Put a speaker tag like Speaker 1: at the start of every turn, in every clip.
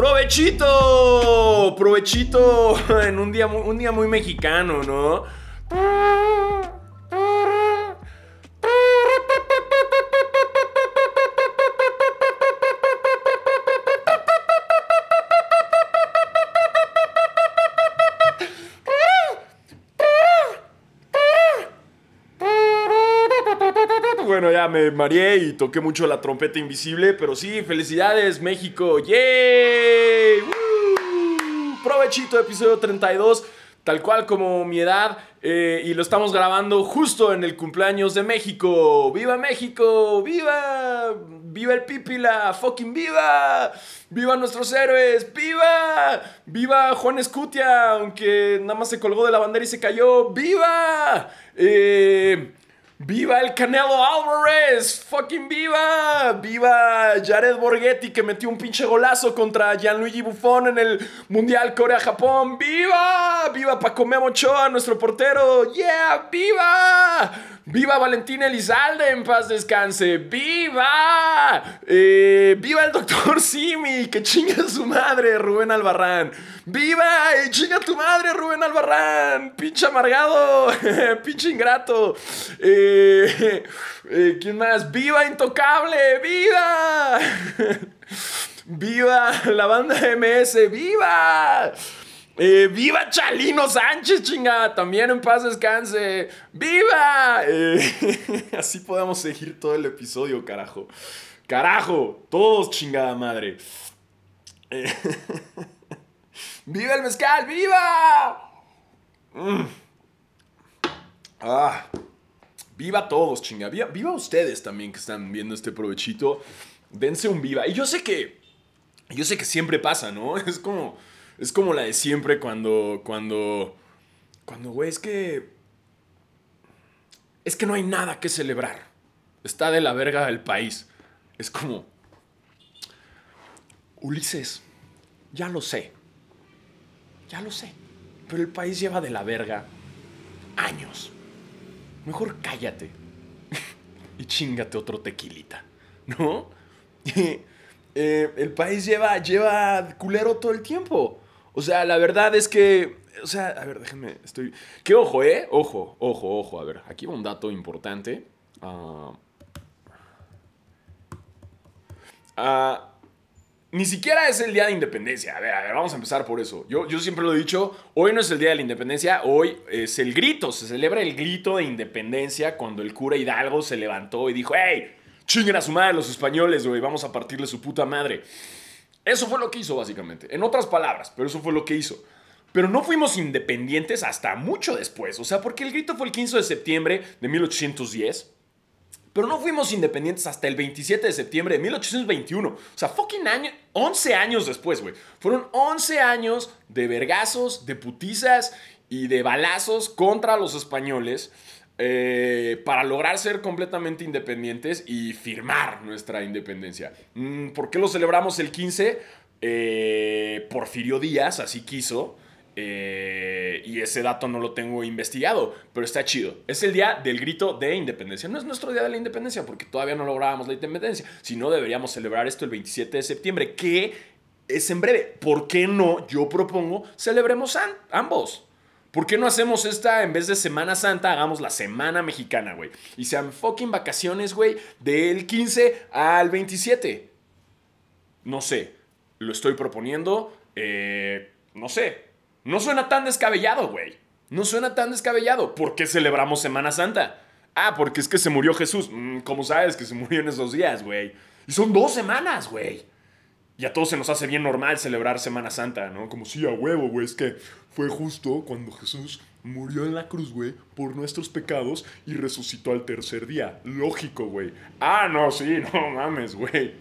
Speaker 1: ¡Provechito! ¡Provechito! En un día, un día muy mexicano, ¿no? Me mareé y toqué mucho la trompeta invisible, pero sí, felicidades México, ¡yay! ¡Woo! Provechito, episodio 32, tal cual como mi edad, eh, y lo estamos grabando justo en el cumpleaños de México. ¡Viva México! ¡Viva! ¡Viva el Pipila! ¡Fucking viva! ¡Viva nuestros héroes! ¡Viva! ¡Viva Juan Escutia! Aunque nada más se colgó de la bandera y se cayó. ¡Viva! Eh... ¡Viva el Canelo Álvarez! ¡Fucking viva! ¡Viva Jared Borghetti que metió un pinche golazo contra Gianluigi Buffon en el Mundial Corea-Japón! ¡Viva! ¡Viva Paco Memo Ochoa, nuestro portero! ¡Yeah! ¡Viva! ¡Viva Valentín Elizalde! ¡En paz descanse! ¡Viva! Eh, ¡Viva el doctor Simi! ¡Que chinga su madre, Rubén Albarrán! ¡Viva! ¡Y chinga tu madre, Rubén Albarrán! ¡Pinche amargado! ¡Pinche ingrato! Eh, eh, ¿Quién más? ¡Viva Intocable! ¡Viva! ¡Viva la banda MS! ¡Viva! Eh, ¡Viva Chalino Sánchez, chinga! También en paz descanse. ¡Viva! Eh, así podemos seguir todo el episodio, carajo. Carajo, todos chingada madre. Eh, ¡Viva el mezcal! ¡Viva! Mm. Ah. Viva todos, chinga. Viva, viva ustedes también que están viendo este provechito. Dense un viva. Y yo sé que. Yo sé que siempre pasa, ¿no? Es como. Es como la de siempre cuando. Cuando. Cuando, güey, es que. Es que no hay nada que celebrar. Está de la verga del país. Es como. Ulises, ya lo sé. Ya lo sé. Pero el país lleva de la verga años. Mejor cállate. y chingate otro tequilita. ¿No? Eh, el país lleva, lleva culero todo el tiempo. O sea, la verdad es que. O sea, a ver, déjenme. Estoy. Que ojo, ¿eh? Ojo, ojo, ojo. A ver, aquí va un dato importante. Ah, ni siquiera es el día de independencia. A ver, a ver, vamos a empezar por eso. Yo, yo siempre lo he dicho, hoy no es el día de la independencia, hoy es el grito, se celebra el grito de independencia cuando el cura Hidalgo se levantó y dijo, hey, chinguen a su madre los españoles, güey, vamos a partirle su puta madre. Eso fue lo que hizo, básicamente. En otras palabras, pero eso fue lo que hizo. Pero no fuimos independientes hasta mucho después. O sea, porque el grito fue el 15 de septiembre de 1810. Pero no fuimos independientes hasta el 27 de septiembre de 1821. O sea, fucking año, 11 años después, güey. Fueron 11 años de vergazos, de putizas y de balazos contra los españoles. Eh, para lograr ser completamente independientes y firmar nuestra independencia. Mm, ¿Por qué lo celebramos el 15? Eh, Porfirio Díaz así quiso. Eh, y ese dato no lo tengo investigado, pero está chido. Es el día del grito de independencia. No es nuestro día de la independencia porque todavía no lográbamos la independencia. Si no, deberíamos celebrar esto el 27 de septiembre, que es en breve. ¿Por qué no? Yo propongo, celebremos ambos. ¿Por qué no hacemos esta, en vez de Semana Santa, hagamos la Semana Mexicana, güey? Y sean fucking vacaciones, güey, del 15 al 27. No sé, lo estoy proponiendo. Eh, no sé, no suena tan descabellado, güey. No suena tan descabellado. ¿Por qué celebramos Semana Santa? Ah, porque es que se murió Jesús. Mm, ¿Cómo sabes que se murió en esos días, güey? Y son dos semanas, güey. Y a todos se nos hace bien normal celebrar Semana Santa, ¿no? Como si a huevo, güey. Es que fue justo cuando Jesús murió en la cruz, güey, por nuestros pecados y resucitó al tercer día. Lógico, güey. Ah, no, sí, no mames, güey.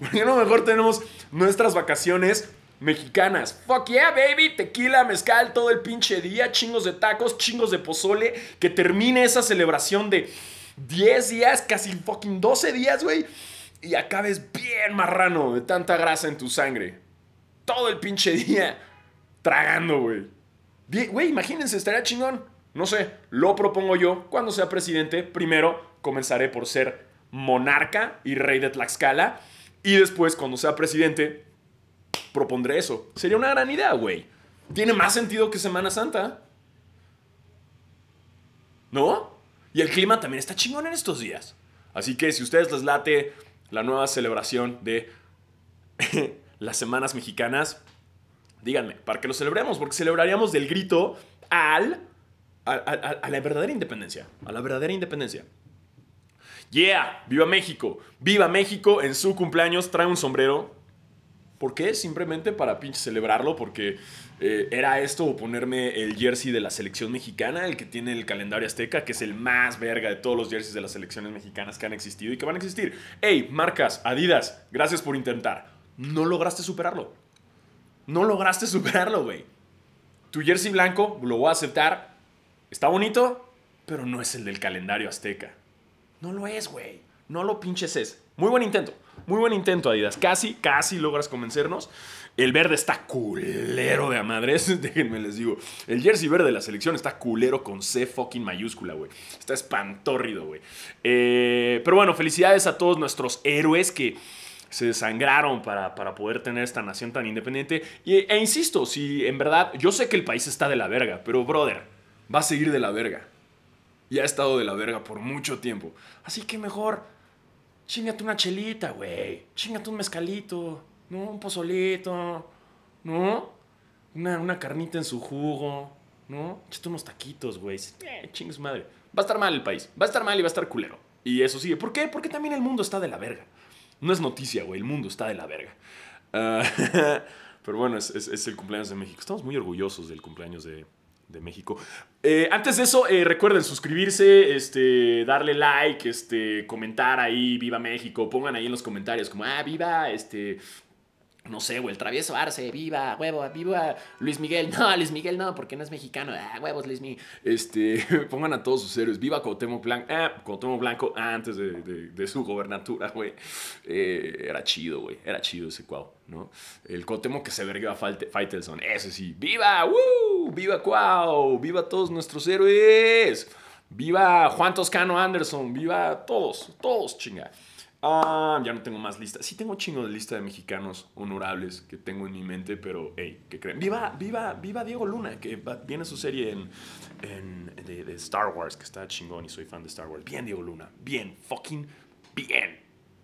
Speaker 1: ¿Por qué no mejor tenemos nuestras vacaciones mexicanas. Fuck yeah, baby. Tequila, mezcal, todo el pinche día. Chingos de tacos, chingos de pozole. Que termine esa celebración de 10 días, casi fucking 12 días, güey y acabes bien marrano de tanta grasa en tu sangre. Todo el pinche día tragando, güey. Güey, imagínense, estaría chingón. No sé, lo propongo yo. Cuando sea presidente, primero comenzaré por ser monarca y rey de Tlaxcala. Y después, cuando sea presidente, propondré eso. Sería una gran idea, güey. Tiene más sentido que Semana Santa. ¿No? Y el clima también está chingón en estos días. Así que si ustedes les late la nueva celebración de las semanas mexicanas, díganme, para que lo celebremos, porque celebraríamos del grito al, a, la verdadera independencia, a la verdadera independencia. Yeah, viva México, viva México en su cumpleaños, trae un sombrero. ¿Por qué? Simplemente para pinche celebrarlo, porque eh, era esto ponerme el jersey de la selección mexicana, el que tiene el calendario azteca, que es el más verga de todos los jerseys de las selecciones mexicanas que han existido y que van a existir. Hey, marcas, Adidas, gracias por intentar. No lograste superarlo. No lograste superarlo, güey. Tu jersey blanco, lo voy a aceptar. Está bonito, pero no es el del calendario azteca. No lo es, güey. No lo pinches es. Muy buen intento. Muy buen intento, Adidas. Casi, casi logras convencernos. El verde está culero de a madres. Déjenme les digo. El jersey verde de la selección está culero con C fucking mayúscula, güey. Está espantórrido, güey. Eh, pero bueno, felicidades a todos nuestros héroes que se desangraron para, para, poder tener esta nación tan independiente. Y, e insisto, si en verdad, yo sé que el país está de la verga, pero brother, va a seguir de la verga. Y ha estado de la verga por mucho tiempo. Así que mejor, chingate una chelita, güey. Chingate un mezcalito. ¿no? Un pozolito, ¿no? Una, una carnita en su jugo, ¿no? Échate unos taquitos, güey. Eh, chingues madre. Va a estar mal el país. Va a estar mal y va a estar culero. Y eso sigue. ¿Por qué? Porque también el mundo está de la verga. No es noticia, güey. El mundo está de la verga. Ah, pero bueno, es, es, el cumpleaños de México. Estamos muy orgullosos del cumpleaños de, de México. Eh, antes de eso, eh, recuerden suscribirse, este, darle like, este, comentar ahí, viva México, pongan ahí en los comentarios como, ah, viva, este, no sé, güey, el travieso Arce, viva, huevo, viva Luis Miguel. No, Luis Miguel no, porque no es mexicano. Ah, huevos, Luis Miguel. Este, pongan a todos sus héroes. Viva Cuauhtémoc Blanco. Ah, Cuauhtémoc Blanco antes de, su gobernatura, güey. Eh, era chido, güey. Era chido ese cuau, ¿no? El Cuauhtémoc que se verguió a Faitelson. Ese sí. ¡Viva! ¡Woo! ¡Viva Cuau! ¡Viva todos nuestros héroes! ¡Viva Juan Toscano Anderson! ¡Viva todos! Todos, chinga. Ah, ya no tengo más lista. Sí tengo chingo de lista de mexicanos honorables que tengo en mi mente, pero, hey, ¿qué creen? Viva, viva, viva Diego Luna, que viene su serie en, de, Star Wars, que está chingón y soy fan de Star Wars. Bien, Diego Luna. Bien, fucking bien.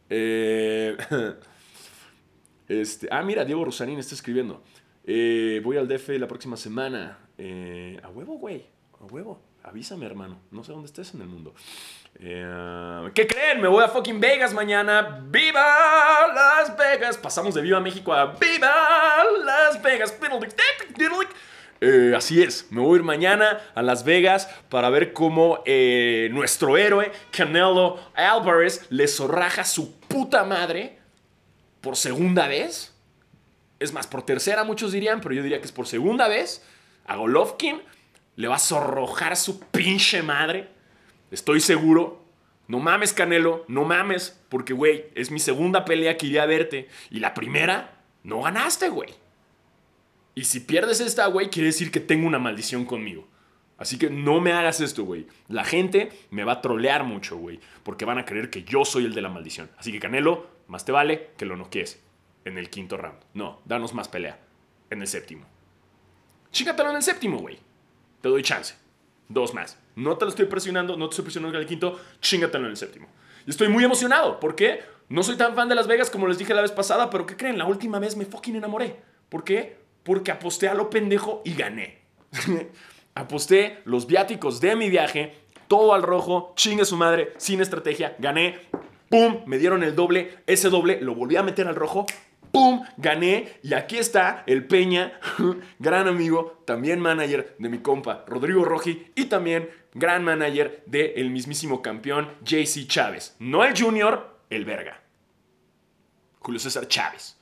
Speaker 1: Eh, este, ah, mira, Diego Rosarín está escribiendo. Eh, voy al DF la próxima semana. Eh, a huevo, güey. A huevo. Avísame, hermano. No sé dónde estés en el mundo. Eh, ¿Qué creen? Me voy a fucking Vegas mañana. ¡Viva Las Vegas! Pasamos de Viva México a ¡Viva Las Vegas! Así es, me voy a ir mañana a Las Vegas para ver cómo nuestro héroe, Canelo Álvarez, le zorraja su puta madre por segunda vez. Es más, por tercera muchos dirían, pero yo diría que es por segunda vez. A Golovkin le va a zorrojar su pinche madre Estoy seguro. No mames, Canelo, no mames, porque, güey, es mi segunda pelea que iría a verte. Y la primera, no ganaste, güey. Y si pierdes esta, güey, quiere decir que tengo una maldición conmigo. Así que no me hagas esto, güey. La gente me va a trolear mucho, güey. Porque van a creer que yo soy el de la maldición. Así que, Canelo, más te vale que lo noquees en el quinto round. No, danos más pelea en el séptimo. Chícatelo en el séptimo, güey. Te doy chance. Dos más. No te lo estoy presionando, no te estoy presionando en el quinto, chingatelo en el séptimo. Y estoy muy emocionado. ¿Por qué? No soy tan fan de Las Vegas como les dije la vez pasada, pero ¿qué creen? La última vez me fucking enamoré. ¿Por qué? Porque aposté a lo pendejo y gané. aposté los viáticos de mi viaje, todo al rojo, chingue su madre, sin estrategia, gané. ¡Pum! Me dieron el doble, ese doble lo volví a meter al rojo, ¡Pum! Gané. Y aquí está el Peña, gran amigo, también manager de mi compa Rodrigo Roji y también gran manager del mismísimo campeón JC Chávez. No el Junior, el verga. Julio César Chávez.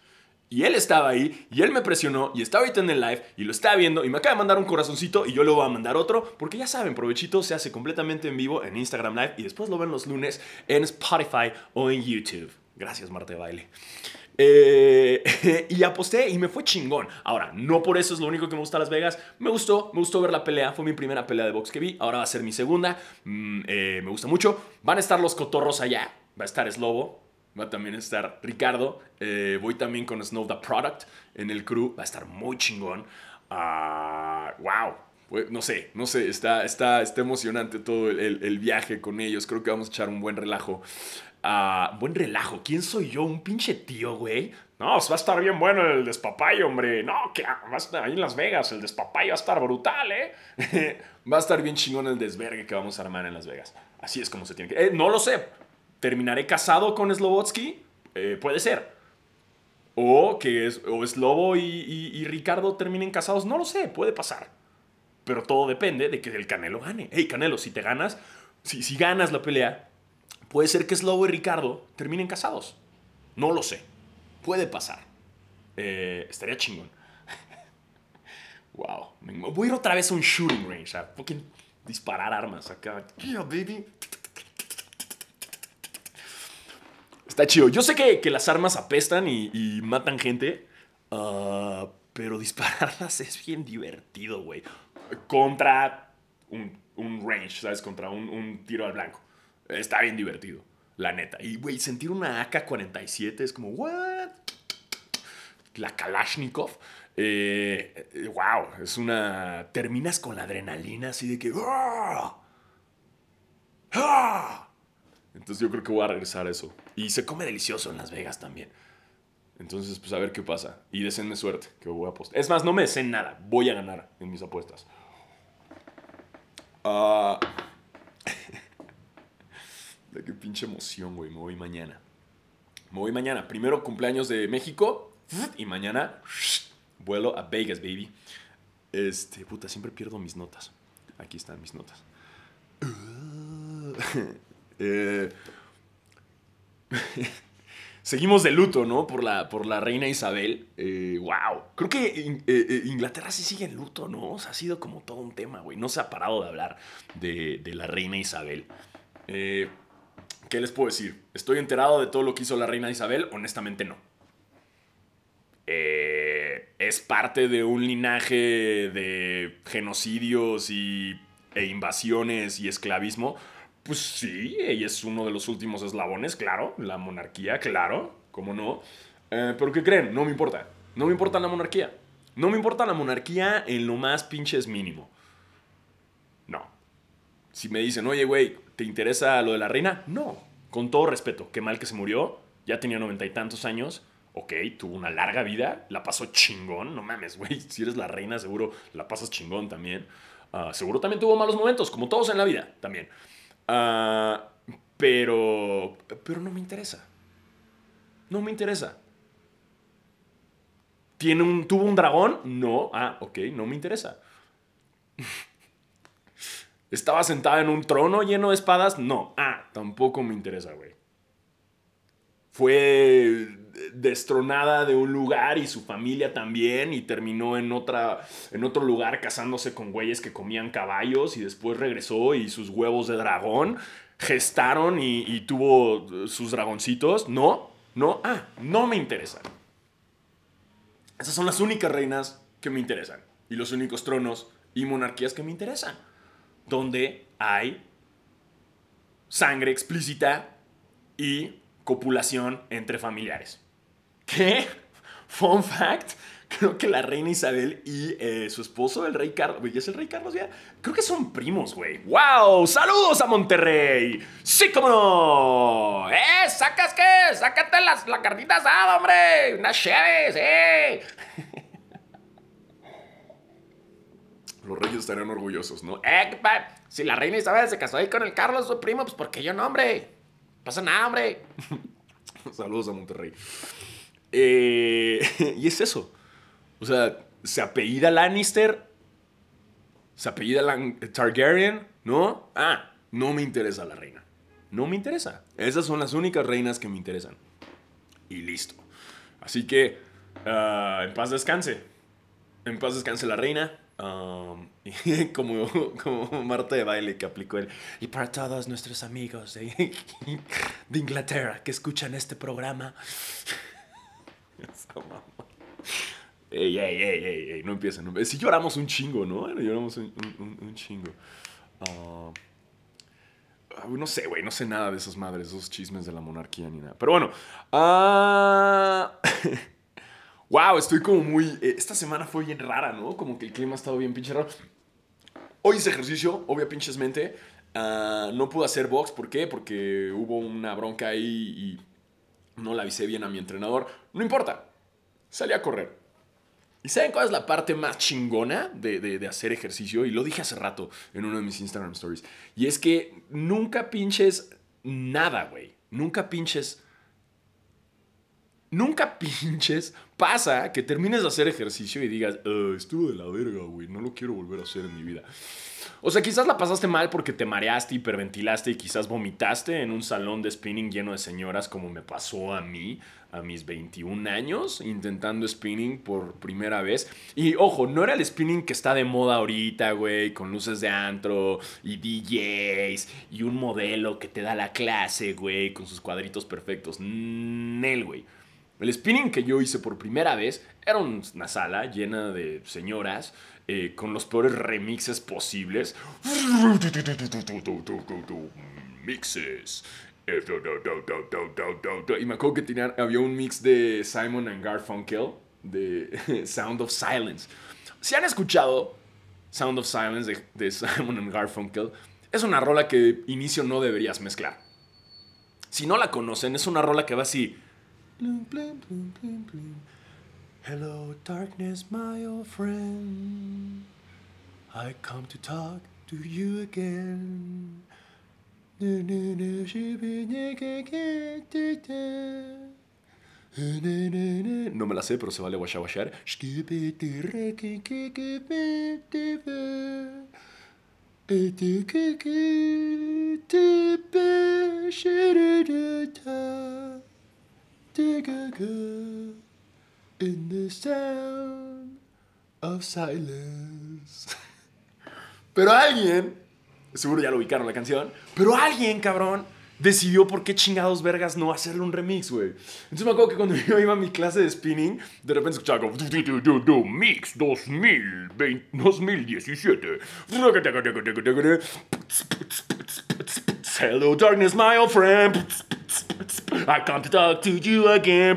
Speaker 1: Y él estaba ahí, y él me presionó, y estaba ahorita en el live, y lo estaba viendo, y me acaba de mandar un corazoncito, y yo le voy a mandar otro, porque ya saben, Provechito se hace completamente en vivo en Instagram Live, y después lo ven los lunes en Spotify o en YouTube. Gracias, Marte Baile. Eh, y aposté y me fue chingón. Ahora, no por eso es lo único que me gusta Las Vegas. Me gustó, me gustó ver la pelea. Fue mi primera pelea de box que vi. Ahora va a ser mi segunda. Mm, eh, me gusta mucho. Van a estar los cotorros allá. Va a estar Slobo. Va a también estar Ricardo. Eh, voy también con Snow the Product en el crew. Va a estar muy chingón. Ah, wow. No sé, no sé. Está, está, está emocionante todo el, el, viaje con ellos. Creo que vamos a echar un buen relajo. Uh, buen relajo. ¿Quién soy yo? ¿Un pinche tío, güey? No, va a estar bien bueno el despapayo, hombre. No, que va a estar ahí en Las Vegas. El despapayo va a estar brutal, ¿eh? va a estar bien chingón el desvergue que vamos a armar en Las Vegas. Así es como se tiene que... Eh, no lo sé. ¿Terminaré casado con Slobotsky? Eh, puede ser. O que es, o Slobo y, y, Ricardo terminen casados. No lo sé. Puede pasar. Pero todo depende de que el Canelo gane. Hey, Canelo, si te ganas... Si, si ganas la pelea, puede ser que Slobo y Ricardo terminen casados. No lo sé. Puede pasar. Eh, estaría chingón. wow. Voy a ir otra vez a un shooting range. Disparar armas acá. Yeah, baby. Está chido. Yo sé que, que las armas apestan y, matan gente. Ah, pero dispararlas es bien divertido, güey. Contra un, un, range, ¿sabes? Contra un, un tiro al blanco. Está bien divertido. La neta. Y, güey, sentir una AK-47 es como, ¿what? La Kalashnikov. Eh, wow, es una. Terminas con la adrenalina así de que. ¡ah! ¡Ah! Entonces yo creo que voy a regresar a eso. Y se come delicioso en Las Vegas también. Entonces, pues a ver qué pasa. Y deseenme suerte, que voy a apostar. Es más, no me deseen nada. Voy a ganar en mis apuestas. Ah. De qué pinche emoción, güey. Me voy mañana. Me voy mañana. Primero cumpleaños de México. Y mañana vuelo a Vegas, baby. Este, puta, siempre pierdo mis notas. Aquí están mis notas. Eh, seguimos de luto, ¿no? Por la, por la reina Isabel. Eh, wow. Creo que eh, Inglaterra sí sigue en luto, ¿no? O sea, ha sido como todo un tema, güey. No se ha parado de hablar de, la reina Isabel. Eh, ¿Qué les puedo decir? ¿Estoy enterado de todo lo que hizo la reina Isabel? Honestamente no. Eh, es parte de un linaje de genocidios y, e invasiones y esclavismo. Pues sí, ella es uno de los últimos eslabones, claro. La monarquía, claro. ¿Cómo no? Eh, pero ¿qué creen? No me importa. No me importa la monarquía. No me importa la monarquía en lo más pinches mínimo. No. Si me dicen, oye, güey, ¿Te interesa lo de la reina? No, con todo respeto, qué mal que se murió, ya tenía noventa y tantos años, ok, tuvo una larga vida, la pasó chingón, no mames, güey, si eres la reina seguro la pasas chingón también. Ah, seguro también tuvo malos momentos, como todos en la vida, también. Ah, pero, pero no me interesa. No me interesa. ¿Tiene un, ¿Tuvo un dragón? No. Ah, ok, no me interesa. ¿Estaba sentada en un trono lleno de espadas? No. Ah, tampoco me interesa, güey. Fue destronada de un lugar y su familia también y terminó en, otra, en otro lugar casándose con güeyes que comían caballos y después regresó y sus huevos de dragón gestaron y, y tuvo sus dragoncitos. No, no, ah, no me interesan. Esas son las únicas reinas que me interesan y los únicos tronos y monarquías que me interesan donde hay sangre explícita y copulación entre familiares. ¿Qué? Fun fact, creo que la reina Isabel y eh, su esposo, el rey Carlos, güey, ¿es el rey Carlos ya? Creo que son primos, güey. ¡Wow! ¡Saludos a Monterrey! ¡Sí, cómo no! ¡Eh! ¿Sacas qué? ¡Sácate las, la carnita asada, hombre! ¡Unas cheves, eh! Los reyes estarían orgullosos, ¿no? ¡Eh, Si la reina Isabel se casó ahí con el Carlos, su primo, pues ¿por qué yo no, hombre? Pasa nada. Saludos a Monterrey. Eh, y es eso. O sea, se apellida Lannister, se apellida Targaryen, ¿no? Ah, no me interesa la reina. No me interesa. Esas son las únicas reinas que me interesan. Y listo. Así que, ah, en paz descanse. En paz descanse la reina. Um, como, como Marta de baile que aplicó él. Y para todos nuestros amigos de, de Inglaterra que escuchan este programa. ey, ey, ey, ey, no empiecen. No, si lloramos un chingo, ¿no? Lloramos un, un, chingo. Um, Ah, No sé, güey, no sé nada de esas madres, esos chismes de la monarquía ni nada. Pero bueno. ah, wow, estoy como muy. eh, Esta semana fue bien rara, ¿no? Como que el clima ha estado bien pinche raro. Hoy hice ejercicio, obvio pinches mente. Ah, no pude hacer box, ¿por qué? Porque hubo una bronca ahí y no la avisé bien a mi entrenador. No importa, salí a correr. ¿Y saben cuál es la parte más chingona de, de- de hacer ejercicio? Y lo dije hace rato en uno de mis Instagram stories. Y es que nunca pinches nada, güey. Nunca pinches... Nunca pinches pasa que termines de hacer ejercicio y digas, "Ah, estuvo de la verga, güey, no lo quiero volver a hacer en mi vida. O sea, quizás la pasaste mal porque te mareaste, hiperventilaste y quizás vomitaste en un salón de spinning lleno de señoras como me pasó a mí a mis 21 años intentando spinning por primera vez. Y ojo, no era el spinning que está de moda ahorita, güey, con luces de antro y DJs y un modelo que te da la clase, güey, con sus cuadritos perfectos. Nel, güey. El spinning que yo hice por primera vez era un- una sala llena de señoras eh, con los peores remixes posibles. Mixes. Y me acuerdo que tenían, había un mix de Simon and Garfunkel de Sound of Silence. Si han escuchado Sound of Silence de, de Simon and Garfunkel, es una rola que de inicio no deberías mezclar. Si no la conocen, es una rola que va así. Hello, darkness, my old friend. I come to talk to you again. No me la sé, pero se vale washar. In the sound of silence. Pero alguien, seguro ya lo ubicaron la canción, pero alguien, cabrón, decidió por qué chingados vergas no hacerle un remix, güey. Entonces me acuerdo que cuando yo iba a mi clase de spinning, de repente escuchaba como... "Du, du, du, du, Mix 2020, 2017. Hello darkness, my old friend. I come to talk to you again.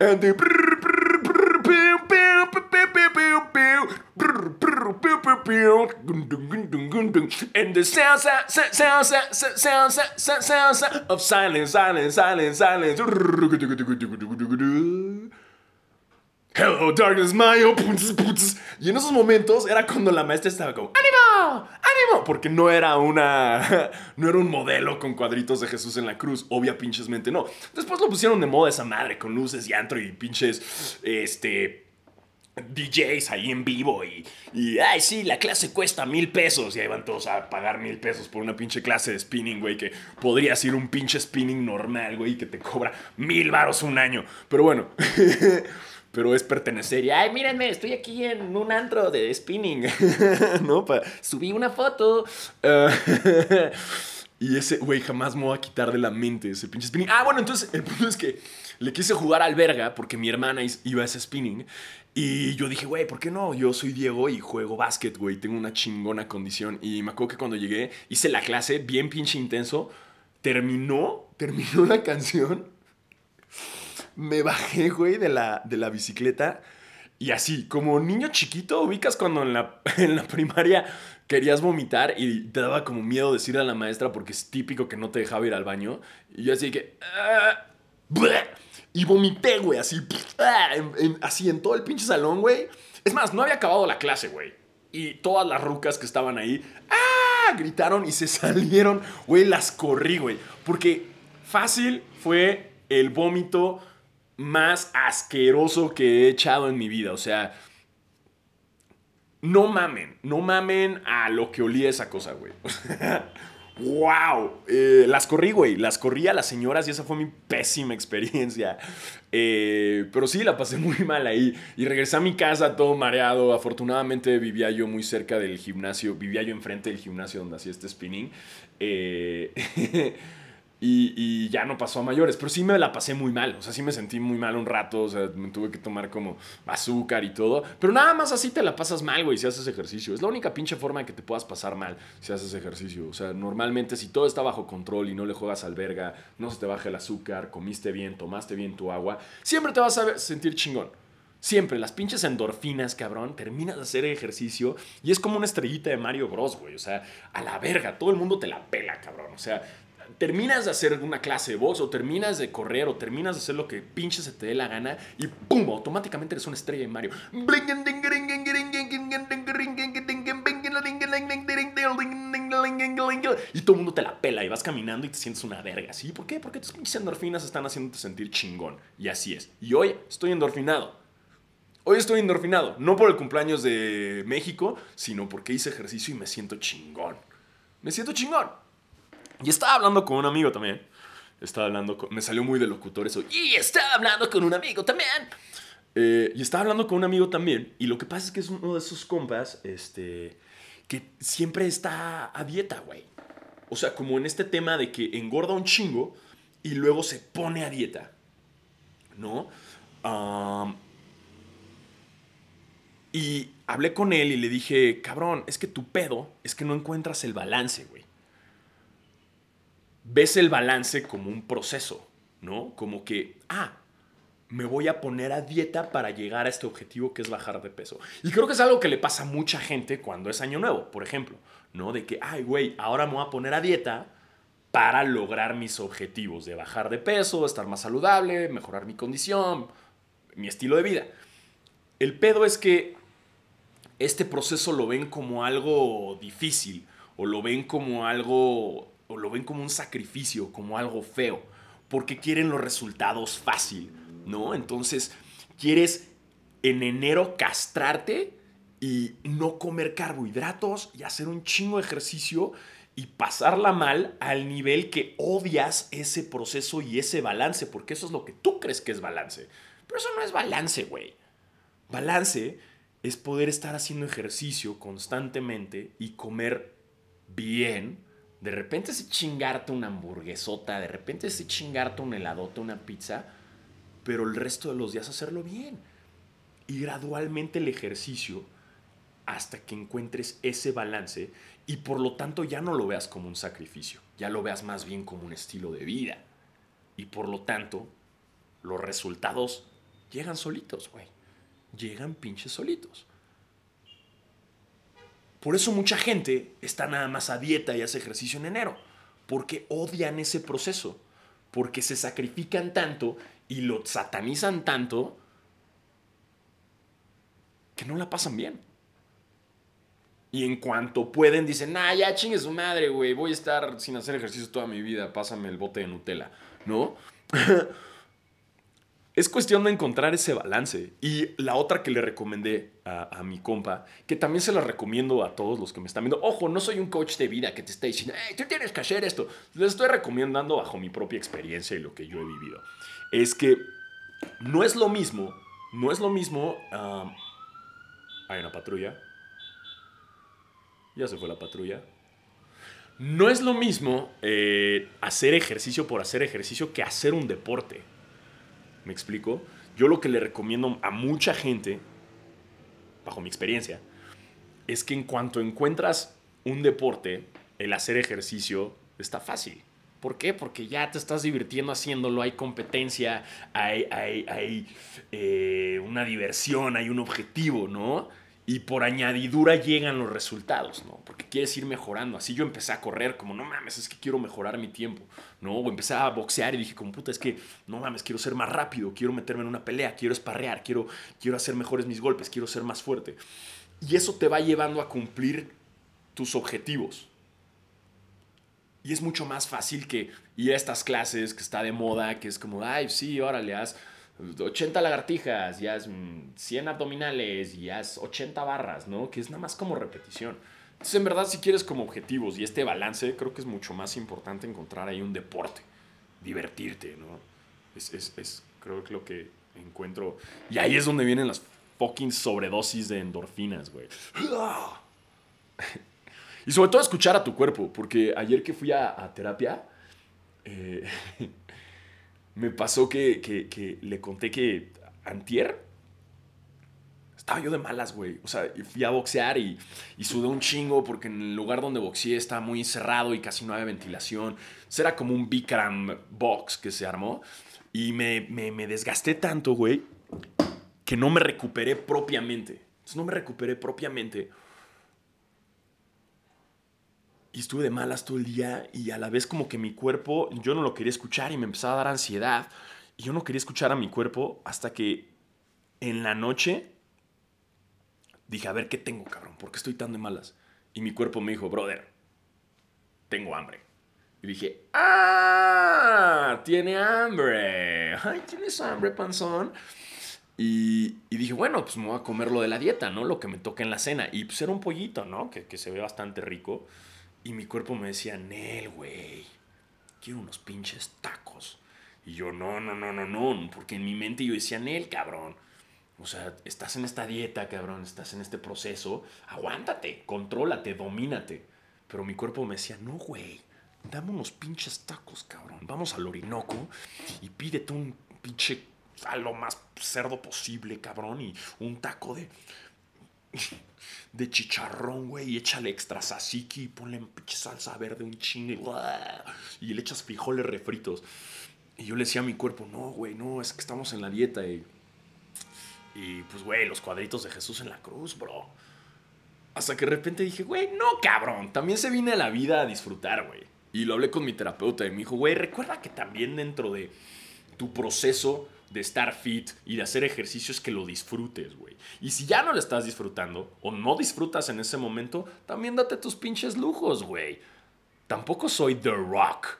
Speaker 1: And the and the sound sound sounds sound sound of silence silence silence silence Hello, darkness, Mayo. Y en esos momentos era cuando la maestra estaba como, ¡Ánimo! ¡Ánimo! Porque no era una. No era un modelo con cuadritos de Jesús en la cruz. Obvia, pinchesmente no. Después lo pusieron de moda esa madre con luces y antro y pinches. Este. DJs ahí en vivo y, y, ay, sí, la clase cuesta mil pesos. Y ahí van todos a pagar mil pesos por una pinche clase de spinning, güey, que podría ser un pinche spinning normal, güey, que te cobra mil varos un año. Pero bueno, pero es pertenecer y, ay, mírenme, estoy aquí en un antro de spinning, ¿no? Pa- subí una foto. Ah, y ese, güey, jamás me voy a quitar de la mente ese pinche spinning. Ah, bueno, entonces el punto es que le quise jugar al verga porque mi hermana iba a ese spinning. Y yo dije, güey, ¿por qué no? Yo soy Diego y juego básquet, güey. Tengo una chingona condición. Y me acuerdo que cuando llegué, hice la clase bien pinche intenso. Terminó, terminó la canción. Me bajé, güey, de la, de la bicicleta. Y así, como niño chiquito, ubicas cuando en la, en la primaria querías vomitar y te daba como miedo decirle a la maestra porque es típico que no te dejaba ir al baño. Y yo así que... "Ah, bleh", y vomité, güey, así, ah, así en todo el pinche salón, güey. Es más, no había acabado la clase, güey. Y todas las rucas que estaban ahí, ¡ah! Gritaron y se salieron, güey, las corrí, güey. Porque fácil fue el vómito más asqueroso que he echado en mi vida. O sea, no mamen, no mamen a lo que olía esa cosa, güey. ¡Wow! Eh, las corrí, güey. Las corrí a las señoras y esa fue mi pésima experiencia. Eh, pero sí, la pasé muy mal ahí. Y regresé a mi casa todo mareado. Afortunadamente vivía yo muy cerca del gimnasio. Vivía yo enfrente del gimnasio donde hacía este spinning. Eh, Y, ya no pasó a mayores, pero sí me la pasé muy mal, o sea, sí me sentí muy mal un rato, o sea, me tuve que tomar como azúcar y todo, pero nada más así te la pasas mal, güey, si haces ejercicio. Es la única pinche forma de que te puedas pasar mal si haces ejercicio. O sea, normalmente si todo está bajo control y no le juegas al verga, no se te baja el azúcar, comiste bien, tomaste bien tu agua, siempre te vas a sentir chingón. Siempre, las pinches endorfinas, cabrón, terminas de hacer ejercicio y es como una estrellita de Mario Bros, güey. O sea, a la verga, todo el mundo te la pela, cabrón. O sea, terminas de hacer una clase de box o terminas de correr o terminas de hacer lo que pinche se te dé la gana y ¡pum! Automáticamente eres una estrella de Mario. Y todo el mundo te la pela y vas caminando y te sientes una verga. ¿Sí? ¿Por qué? Porque tus pinches endorfinas están haciéndote sentir chingón. Y así es. Y hoy estoy endorfinado. Hoy estoy endorfinado, no por el cumpleaños de México, sino porque hice ejercicio y me siento chingón. Me siento chingón. Y estaba hablando con un amigo también. Estaba hablando con, Me salió muy de locutor eso. Y estaba hablando con un amigo también. Eh, y estaba hablando con un amigo también. Y lo que pasa es que es uno de esos compas, este, que siempre está a dieta, güey. O sea, como en este tema de que engorda un chingo y luego se pone a dieta. ¿No? Y hablé con él y le dije, cabrón, es que tu pedo es que no encuentras el balance, güey. Ves el balance como un proceso, ¿no? Como que, ah, me voy a poner a dieta para llegar a este objetivo que es bajar de peso. Y creo que es algo que le pasa a mucha gente cuando es año nuevo, por ejemplo, ¿no? De que, ay, güey, ahora me voy a poner a dieta para lograr mis objetivos de bajar de peso, estar más saludable, mejorar mi condición, mi estilo de vida. El pedo es que este proceso lo ven como algo difícil o lo ven como algo lo ven como un sacrificio, como algo feo, porque quieren los resultados fácil, ¿no? Entonces, quieres en enero castrarte y no comer carbohidratos y hacer un chingo de ejercicio y pasarla mal al nivel que odias ese proceso y ese balance, porque eso es lo que tú crees que es balance. Pero eso no es balance, güey. Balance es poder estar haciendo ejercicio constantemente y comer bien. De repente es chingarte una hamburguesota, de repente es chingarte un heladote, una pizza, pero el resto de los días hacerlo bien. Y gradualmente el ejercicio hasta que encuentres ese balance y por lo tanto ya no lo veas como un sacrificio, ya lo veas más bien como un estilo de vida. Y por lo tanto, los resultados llegan solitos, güey llegan pinches solitos. Por eso mucha gente está nada más a dieta y hace ejercicio en enero, porque odian ese proceso, porque se sacrifican tanto y lo satanizan tanto que no la pasan bien. Y en cuanto pueden, dicen, nah, ya chingue su madre, güey, voy a estar sin hacer ejercicio toda mi vida, pásame el bote de Nutella, ¿no? es cuestión de encontrar ese balance. Y la otra que le recomendé a, mi compa, que también se la recomiendo a todos los que me están viendo. Ojo, no soy un coach de vida que te está diciendo, hey, tú tienes que hacer esto. Les estoy recomendando bajo mi propia experiencia y lo que yo he vivido. Es que no es lo mismo, no es lo mismo. hay una patrulla. Ya se fue la patrulla. No es lo mismo eh, hacer ejercicio por hacer ejercicio que hacer un deporte. ¿Me explico? Yo lo que le recomiendo a mucha gente, bajo mi experiencia, es que en cuanto encuentras un deporte, el hacer ejercicio está fácil. ¿Por qué? Porque ya te estás divirtiendo haciéndolo, hay competencia, hay, hay, eh, una diversión, hay un objetivo, ¿no? Y por añadidura llegan los resultados, ¿no? Porque quieres ir mejorando. Así yo empecé a correr como, no mames, es que quiero mejorar mi tiempo, ¿no? O empecé a boxear y dije, como puta, es que, no mames, quiero ser más rápido, quiero meterme en una pelea, quiero esparrear, quiero, quiero hacer mejores mis golpes, quiero ser más fuerte. Y eso te va llevando a cumplir tus objetivos. Y es mucho más fácil que ir a estas clases que está de moda, que es como, ay, sí, órale, haz 80 lagartijas, ya es 100 abdominales, ya es 80 barras, ¿no? Que es nada más como repetición. Entonces, en verdad, si quieres como objetivos y este balance, creo que es mucho más importante encontrar ahí un deporte, divertirte, ¿no? Es, es, es creo que lo que encuentro. Y ahí es donde vienen las fucking sobredosis de endorfinas, güey. Y sobre todo escuchar a tu cuerpo, porque ayer que fui a, a terapia, eh, me pasó que, que, que le conté que antier estaba yo de malas, güey. O sea, fui a boxear y, y, sudé un chingo porque en el lugar donde boxeé estaba muy cerrado y casi no había ventilación. Entonces era como un Bikram box que se armó. Y me, me, me desgasté tanto, güey, que no me recuperé propiamente. No me recuperé propiamente. Y estuve de malas todo el día y a la vez como que mi cuerpo, yo no lo quería escuchar y me empezaba a dar ansiedad. Y yo no quería escuchar a mi cuerpo hasta que en la noche dije, a ver, ¿qué tengo, cabrón? ¿Por qué estoy tan de malas? Y mi cuerpo me dijo, brother, tengo hambre. Y dije, ¡ah! Tiene hambre. Ay, ¿tienes hambre, panzón? Y, y, dije, bueno, pues me voy a comer lo de la dieta, ¿no? Lo que me toca en la cena. Y pues era un pollito, ¿no? Que, que se ve bastante rico. Y mi cuerpo me decía, Nel, güey, quiero unos pinches tacos. Y yo, no, no, no, no, no. Porque en mi mente yo decía, Nel, cabrón. O sea, estás en esta dieta, cabrón, estás en este proceso. Aguántate, contrólate, domínate. Pero mi cuerpo me decía, no, güey, dame unos pinches tacos, cabrón. Vamos al Orinoco y pídete un pinche a lo más cerdo posible, cabrón. Y un taco de. De chicharrón, güey. Y échale extra sasiki y ponle pinche salsa verde, un chingue. Y le echas frijoles refritos. Y yo le decía a mi cuerpo, no, güey, no, es que estamos en la dieta. Y y pues, güey, los cuadritos de Jesús en la cruz, bro. Hasta que de repente dije, güey, no, cabrón. También se viene a la vida a disfrutar, güey. Y lo hablé con mi terapeuta y me dijo, güey, recuerda que también dentro de tu proceso de estar fit y de hacer ejercicios que lo disfrutes, güey. Y si ya no lo estás disfrutando o no disfrutas en ese momento, también date tus pinches lujos, güey. Tampoco soy The Rock,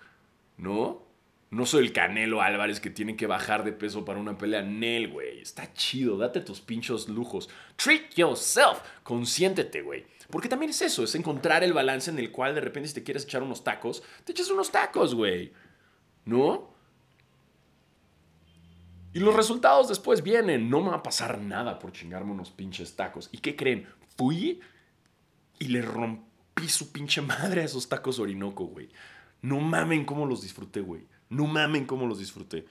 Speaker 1: ¿no? No soy el Canelo Álvarez que tiene que bajar de peso para una pelea. Nel, güey. Está chido. Date tus pinchos lujos. Treat yourself. Consiéntete, güey. Porque también es eso. Es encontrar el balance en el cual de repente si te quieres echar unos tacos, te echas unos tacos, güey. ¿No? Y los resultados después vienen. No me va a pasar nada por chingarme unos pinches tacos. ¿Y qué creen? Fui y le rompí su pinche madre a esos tacos Orinoco, güey. No mamen cómo los disfruté, güey. No mamen cómo los disfruté.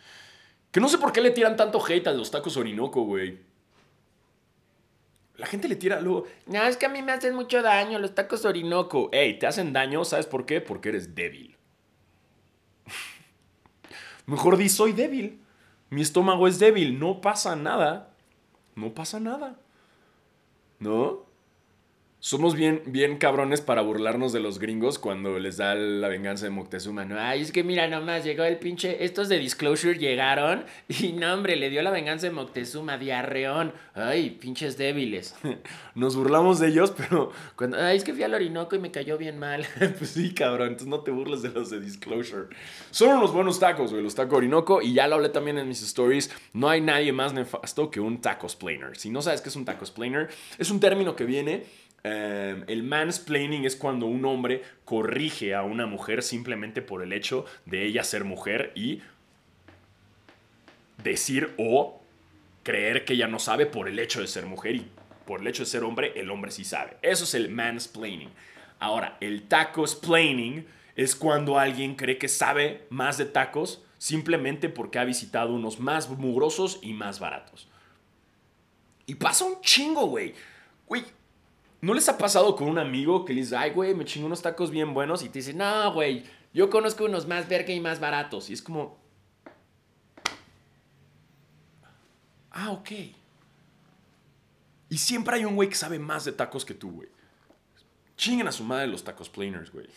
Speaker 1: Que no sé por qué le tiran tanto hate a los tacos Orinoco, güey. La gente le tira luego. No, es que a mí me hacen mucho daño los tacos Orinoco. Ey, te hacen daño, ¿sabes por qué? Porque eres débil. Mejor di, soy débil. Mi estómago es débil. No pasa nada. No pasa nada. ¿No? Somos bien, bien cabrones para burlarnos de los gringos cuando les da la venganza de Moctezuma. Ay, es que mira, nomás llegó el pinche. Estos de Disclosure llegaron y no, hombre, le dio la venganza de Moctezuma, diarreón. Ay, pinches débiles. Nos burlamos de ellos, pero cuando. Ay, es que fui al Orinoco y me cayó bien mal. pues sí, cabrón, entonces no te burles de los de Disclosure. Son unos buenos tacos, güey, los tacos Orinoco, y ya lo hablé también en mis stories. No hay nadie más nefasto que un tacosplainer. Si no sabes qué es un tacosplainer, es un término que viene Em, el mansplaining es cuando un hombre corrige a una mujer simplemente por el hecho de ella ser mujer y decir o creer que ella no sabe por el hecho de ser mujer y por el hecho de ser hombre, el hombre sí sabe. Eso es el mansplaining. Ahora, el tacosplaining es cuando alguien cree que sabe más de tacos simplemente porque ha visitado unos más mugrosos y más baratos. Y pasa un chingo, güey. Güey, ¿No les ha pasado con un amigo que le dice, ay, güey, me chingo unos tacos bien buenos? Y te dice, no, güey, yo conozco unos más verga y más baratos. Y es como. Ah, ok. Y siempre hay un güey que sabe más de tacos que tú, güey. Chinguen a su madre los tacos planers, güey.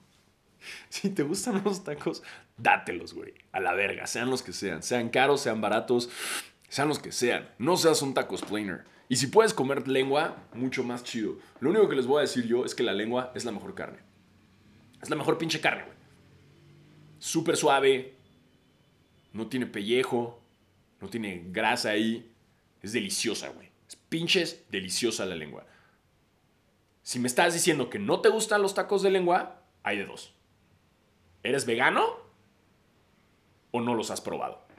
Speaker 1: si te gustan los tacos, dátelos, güey. A la verga, sean los que sean. Sean caros, sean baratos, sean los que sean. No seas un tacos planer. Y si puedes comer lengua, mucho más chido. Lo único que les voy a decir yo es que la lengua es la mejor carne. Es la mejor pinche carne, güey. Súper suave. No tiene pellejo. No tiene grasa ahí. Es deliciosa, güey. Es pinches deliciosa la lengua. Si me estás diciendo que no te gustan los tacos de lengua, hay de dos. ¿Eres vegano? ¿O no los has probado?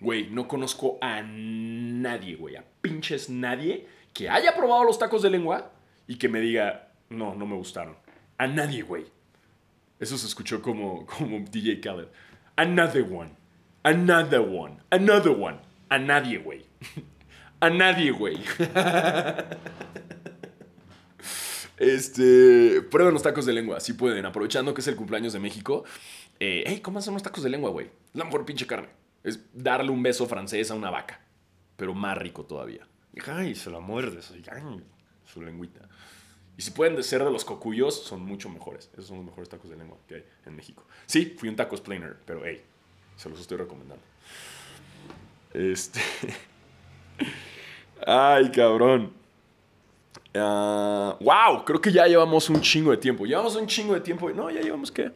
Speaker 1: Güey, no conozco a nadie, güey, a pinches nadie que haya probado los tacos de lengua y que me diga, no, no me gustaron. A nadie, güey. Eso se escuchó como, como DJ Khaled. Another one. Another one. Another one. A nadie, güey. A nadie, güey. Este, prueben los tacos de lengua, si pueden. Aprovechando que es el cumpleaños de México. Eh, hey, ¿cómo hacen unos tacos de lengua, güey? La pinche carne. Es darle un beso francés a una vaca. Pero más rico todavía. Y, se la muerdes. ay, su lengüita. Y si pueden ser de los cocuyos, son mucho mejores. Esos son los mejores tacos de lengua que hay en México. Sí, fui un tacos planer, pero hey, se los estoy recomendando. Este. Ay, cabrón. Ah, wow, creo que ya llevamos un chingo de tiempo. Llevamos un chingo de tiempo. No, ya llevamos qué?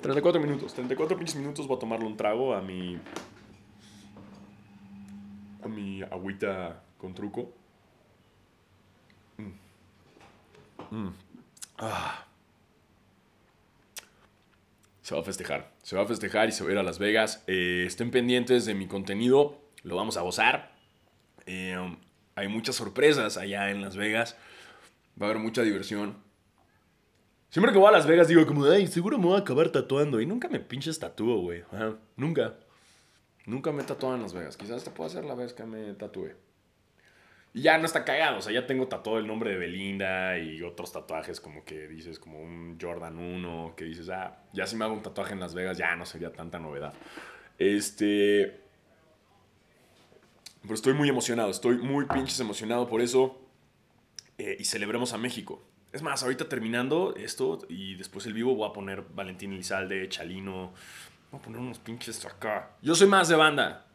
Speaker 1: 34 minutos. 34 pinches minutos voy a tomarle un trago a mi. a mi agüita con truco. Mm. Mm. Ah. Se va a festejar. Se va a festejar y se va a ir a Las Vegas. Eh, estén pendientes de mi contenido. Lo vamos a gozar. Eh, hay muchas sorpresas allá en Las Vegas. Va a haber mucha diversión. Siempre que voy a Las Vegas digo como, ay, seguro me voy a acabar tatuando. Y nunca me pinches tatúo, güey. Nunca. Nunca me he en Las Vegas. Quizás esta pueda ser la vez que me tatúe. Y ya no está cagado. O sea, ya tengo tatuado el nombre de Belinda y otros tatuajes como que dices, como un Jordan 1, que dices, ah, ya si me hago un tatuaje en Las Vegas ya no sería tanta novedad. Este... Pero estoy muy emocionado, estoy muy pinches emocionado por eso. Eh, y celebremos a México. Es más, ahorita terminando esto y después el vivo voy a poner Valentín Elizalde, Chalino. Voy a poner unos pinches acá. Yo soy más de banda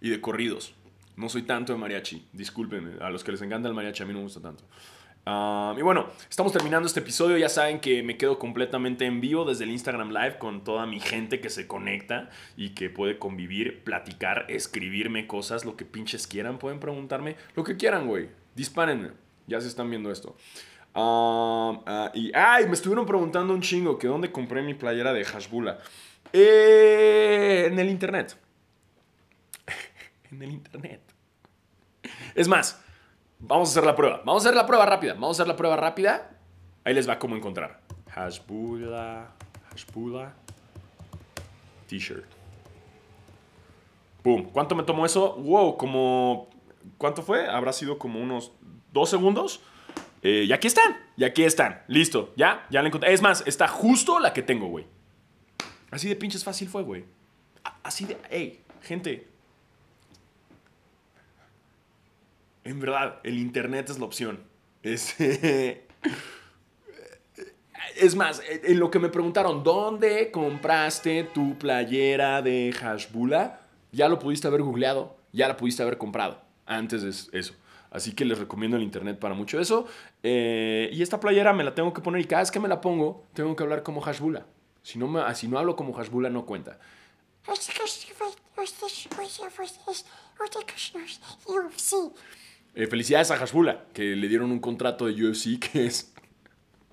Speaker 1: y de corridos. No soy tanto de mariachi. Discúlpenme. A los que les encanta el mariachi, a mí no me gusta tanto. Ah, y bueno, estamos terminando este episodio. Ya saben que me quedo completamente en vivo desde el Instagram Live con toda mi gente que se conecta y que puede convivir, platicar, escribirme cosas, lo que pinches quieran. Pueden preguntarme lo que quieran, güey. Dispárenme. Ya se están viendo esto. Ah, ah, y ay, me estuvieron preguntando un chingo que dónde compré mi playera de Hashbula. Eh, en el internet. en el internet. Es más, vamos a hacer la prueba. Vamos a hacer la prueba rápida. Vamos a hacer la prueba rápida. Ahí les va cómo encontrar. Hashbula. Hashbula. T-shirt. Boom. ¿Cuánto me tomó eso? Wow, como... ¿Cuánto fue? Habrá sido como unos dos segundos. Eh, y aquí están. Y aquí están. Listo. Ya, ya la encontré. Es más, está justo la que tengo, güey. Así de pinches fácil fue, güey. Así de... Hey, gente. En verdad, el internet es la opción. Es... Es más, en lo que me preguntaron, ¿dónde compraste tu playera de Hashbula? Ya lo pudiste haber googleado, ya la pudiste haber comprado antes de eso. Así que les recomiendo el internet para mucho eso. Eh, y esta playera me la tengo que poner y cada vez que me la pongo, tengo que hablar como Hashbula. Si no, me, si no hablo como Hashbula, no cuenta. Eh, felicidades a Hashbula, que le dieron un contrato de UFC que es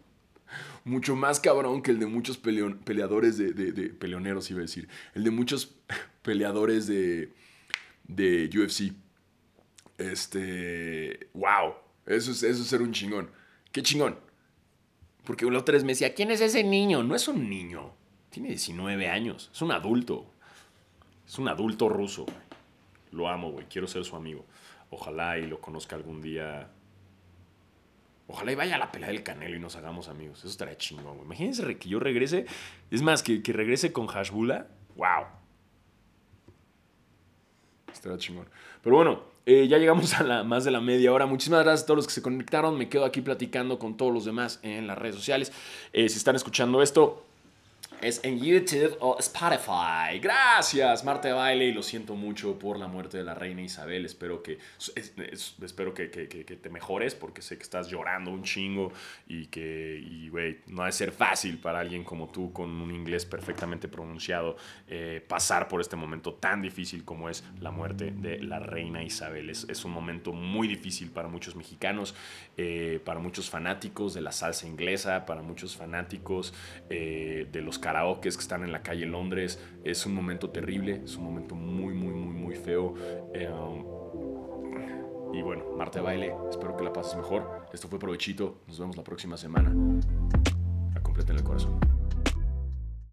Speaker 1: mucho más cabrón que el de muchos peleadores de, de, peleoneros, iba a decir. El de muchos peleadores de, de UFC. Este. ¡Wow! Eso es, eso es ser un chingón. ¡Qué chingón! Porque la otra vez me decía, ¿quién es ese niño? No es un niño. Tiene 19 años. Es un adulto. Es un adulto ruso. Lo amo, güey. Quiero ser su amigo. Ojalá y lo conozca algún día. Ojalá y vaya a la pelea del Canelo y nos hagamos amigos. Eso estaría chingón, güey. Imagínense que yo regrese. Es más, que, que regrese con Hashbula. ¡Wow! Estaría chingón. Pero bueno, eh, ya llegamos a la, más de la media hora. Muchísimas gracias a todos los que se conectaron. Me quedo aquí platicando con todos los demás en las redes sociales. Eh, si están escuchando esto, es en YouTube o Spotify. Gracias, Marta de Baile, y lo siento mucho por la muerte de la reina Isabel. Espero que, espero que, que, que, te mejores porque sé que estás llorando un chingo y que, y, güey, no ha de ser fácil para alguien como tú con un inglés perfectamente pronunciado eh, pasar por este momento tan difícil como es la muerte de la reina Isabel. Es, es un momento muy difícil para muchos mexicanos, eh, para muchos fanáticos de la salsa inglesa, para muchos fanáticos eh, de los karaokes que están en la calle Londres. Es un momento terrible, es un momento muy, muy, muy, muy feo. Eh, y bueno, Marte Baile, espero que la pases mejor. Esto fue Provechito, nos vemos la próxima semana. A completa el corazón.